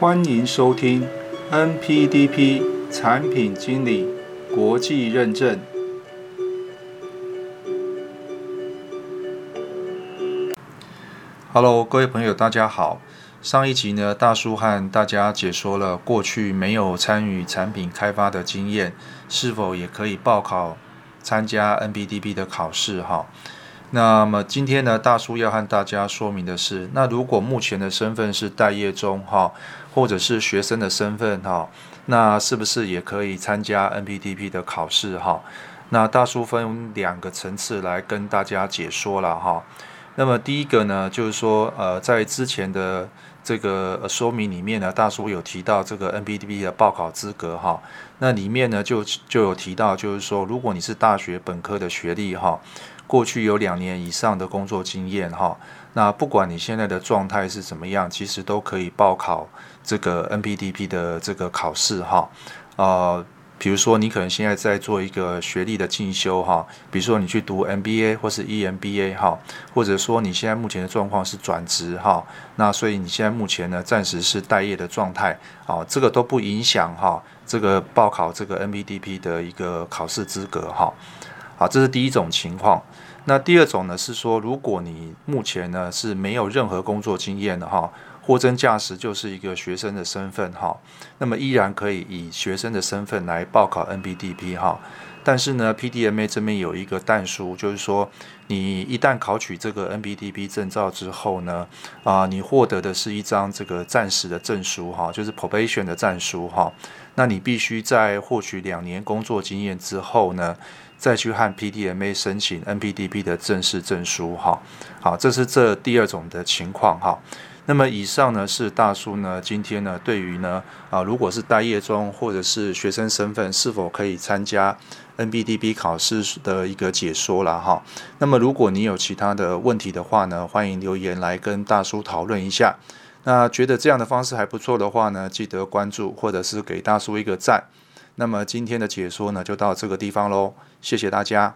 欢迎收听 NPDP 产品经理国际认证。Hello，各位朋友，大家好。上一集呢，大叔和大家解说了过去没有参与产品开发的经验，是否也可以报考参加 NPDP 的考试？哈。那么今天呢，大叔要和大家说明的是，那如果目前的身份是待业中哈，或者是学生的身份哈，那是不是也可以参加 NPTP 的考试哈？那大叔分两个层次来跟大家解说了哈。那么第一个呢，就是说呃，在之前的这个说明里面呢，大叔有提到这个 NPTP 的报考资格哈。那里面呢就就有提到，就是说如果你是大学本科的学历哈。过去有两年以上的工作经验哈，那不管你现在的状态是怎么样，其实都可以报考这个 NPDP 的这个考试哈。呃，比如说你可能现在在做一个学历的进修哈，比如说你去读 MBA 或是 EMBA 哈，或者说你现在目前的状况是转职哈，那所以你现在目前呢暂时是待业的状态啊，这个都不影响哈这个报考这个 NPDP 的一个考试资格哈。好，这是第一种情况。那第二种呢，是说，如果你目前呢是没有任何工作经验的哈，货真价实就是一个学生的身份哈，那么依然可以以学生的身份来报考 NBDP 哈。但是呢，PDMA 这边有一个但书，就是说，你一旦考取这个 NBDP 证照之后呢，啊，你获得的是一张这个暂时的证书哈，就是 probation 的证书哈。那你必须在获取两年工作经验之后呢。再去和 PDMA 申请 NPDP 的正式证书，哈，好，这是这第二种的情况，哈。那么以上呢是大叔呢今天呢对于呢啊，如果是待业中或者是学生身份是否可以参加 NPDP 考试的一个解说了，哈。那么如果你有其他的问题的话呢，欢迎留言来跟大叔讨论一下。那觉得这样的方式还不错的话呢，记得关注或者是给大叔一个赞。那么今天的解说呢，就到这个地方喽，谢谢大家。